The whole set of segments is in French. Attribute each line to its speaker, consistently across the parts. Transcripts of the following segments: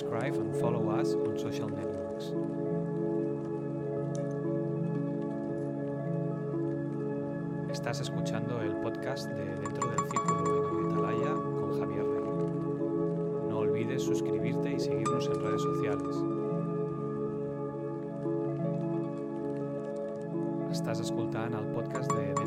Speaker 1: subscribe and follow us on social networks. Estás escuchando el podcast de Dentro del Círculo en Audio Talaya con Javier Rey. No olvides suscribirte y seguirnos en redes sociales. Estàs escoltant el podcast de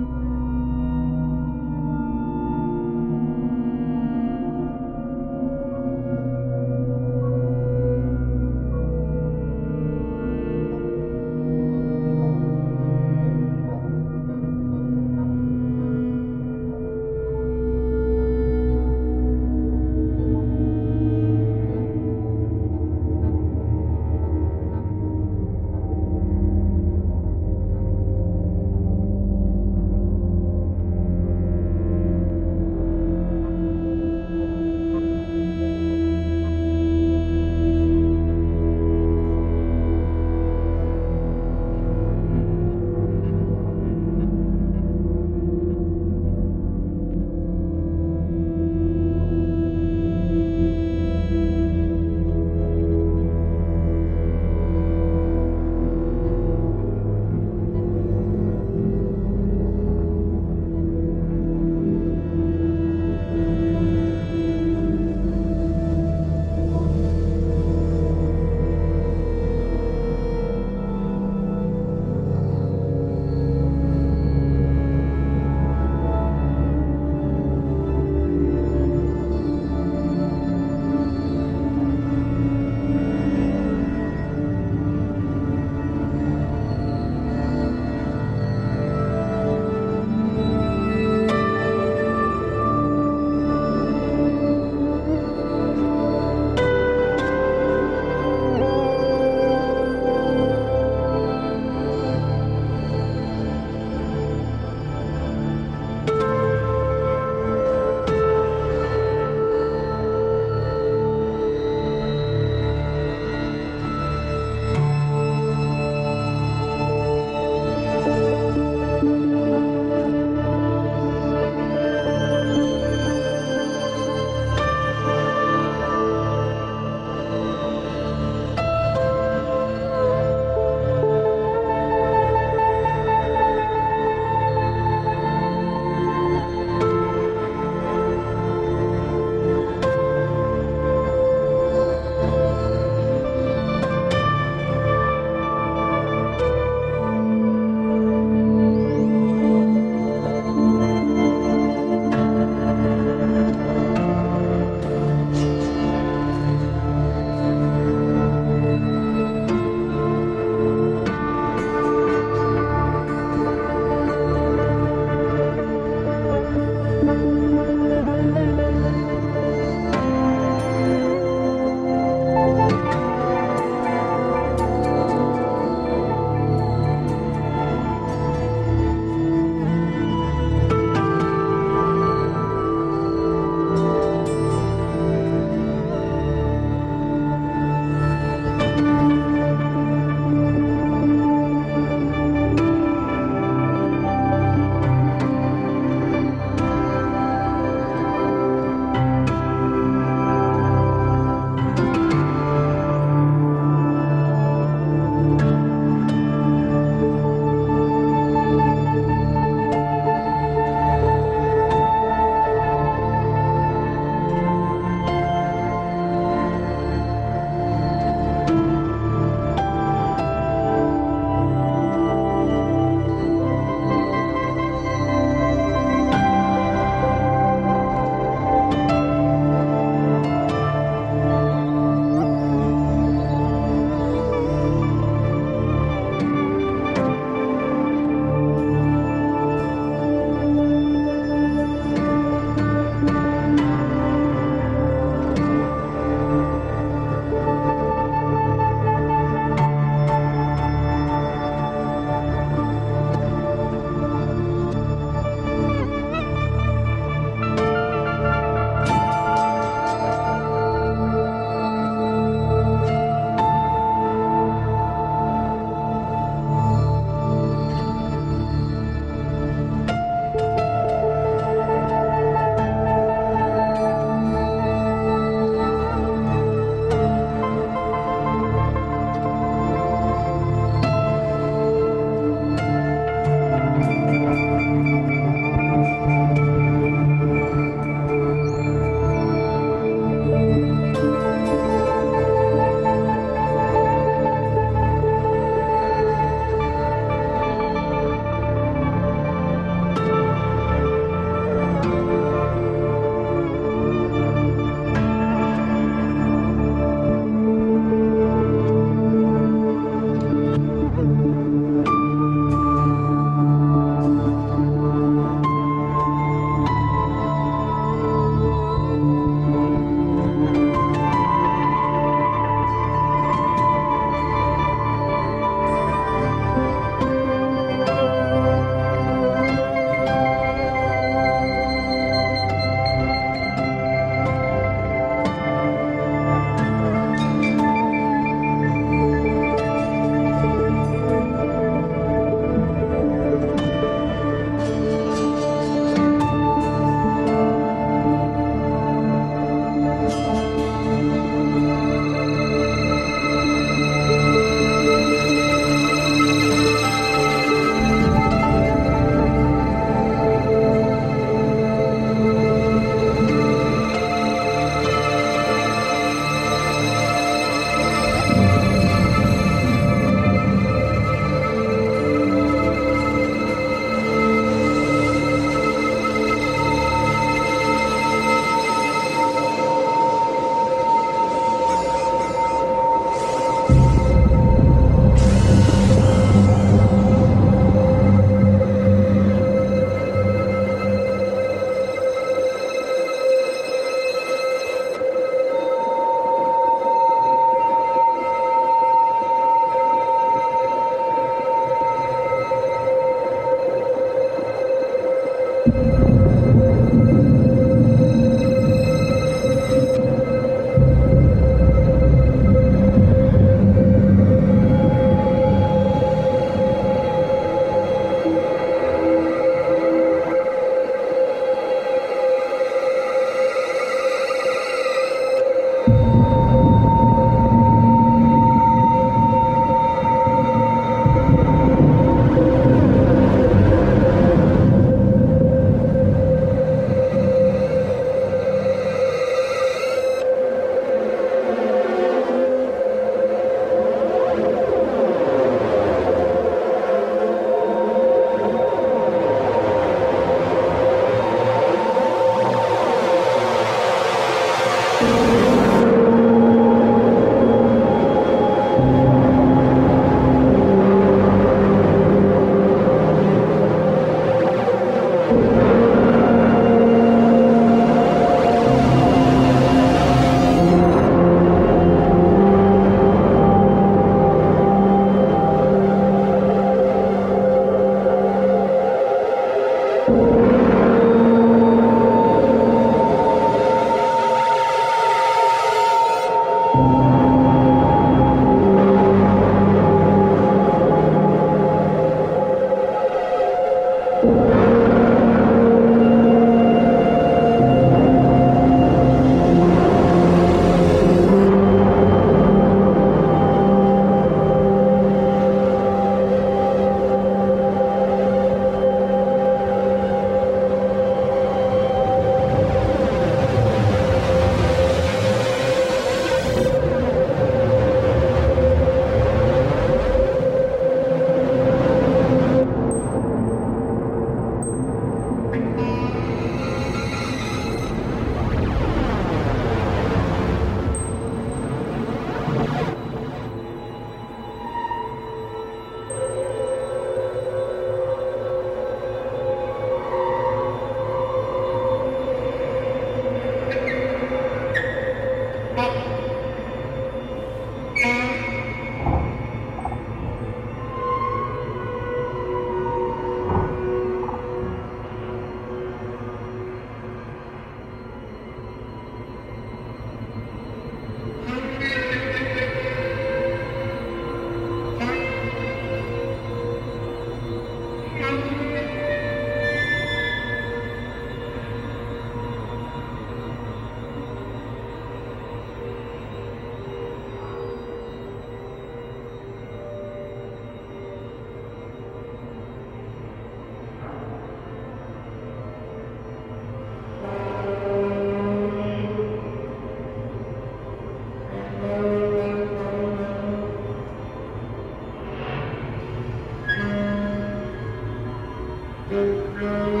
Speaker 1: Yeah.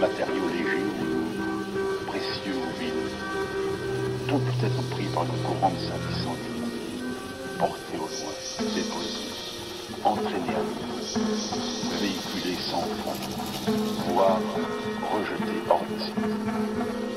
Speaker 2: Matériaux légers ou précieux ou vides, tout peut être pris par le courant de sa porté au loin, déposé, entraîné à nous, véhiculé sans fond, voire rejeté hors d'ici.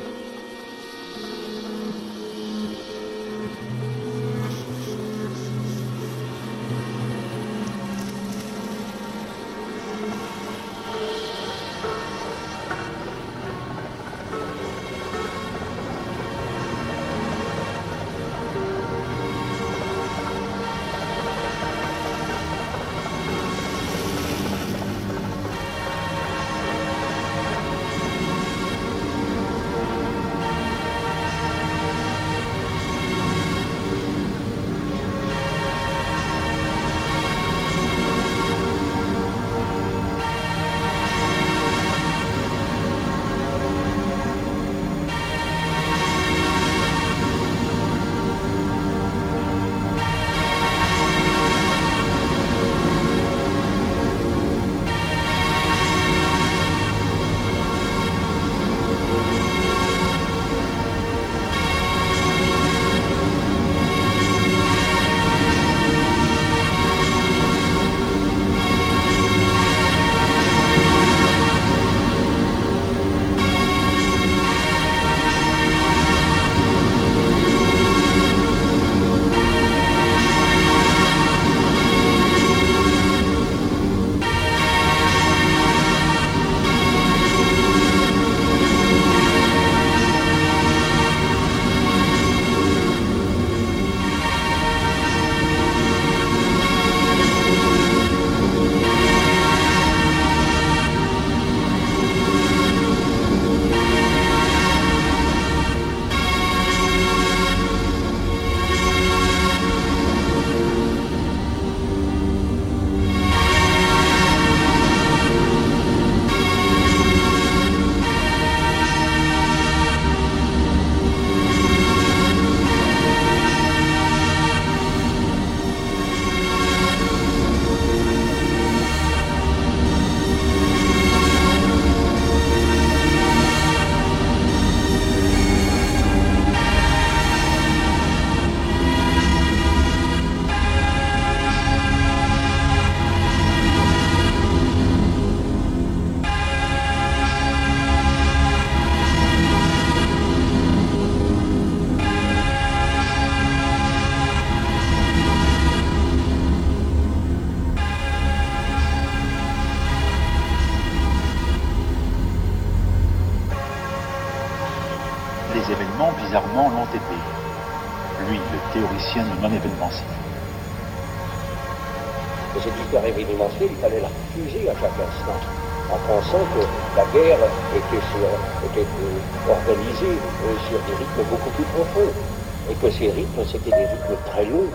Speaker 3: C'était des rythmes très longs.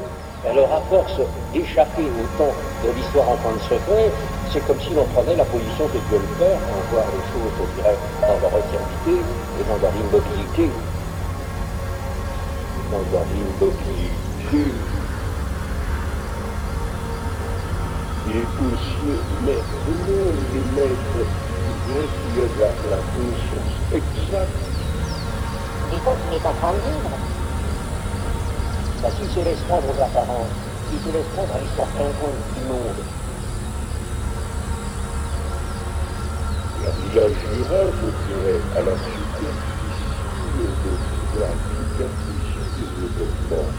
Speaker 3: Alors, à force d'échapper autant de l'histoire en train de se faire, c'est comme si l'on prenait la position de Dieu le Père, on voit les choses, je dirais, dans leur éternité et dans leur immobilité. Dans leur immobilité. Il est possible maintenant de mettre bien qu'il y a la, la conscience exacte?
Speaker 4: Il faut qu'il est en train
Speaker 3: Bah, s'il se laisse prendre aux apparences, s'il se laisse prendre à l'histoire quelconque du monde, la village rural, je dirais, à la superficie de la superficie du développement.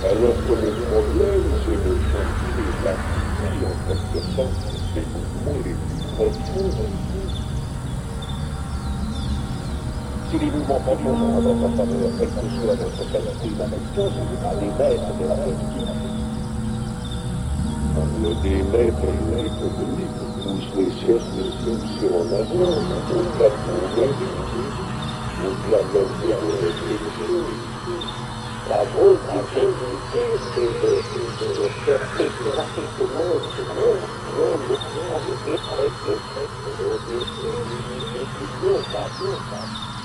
Speaker 3: Alors que le problème, c'est de changer la vie, en quelque sorte, des mouvements les plus profonds. Si les mouvements profonds sont en notre faveur, quelle que soit notre qualité pas les maîtres de la politique. Le démaître l'économique pousse les cercles sur en avant, au-delà de mon au-delà de la réflexion. La grosse difficulté, c'est de, de, de faire éclater tout le monde, tout le monde, tout le monde, tout le monde, tout le monde,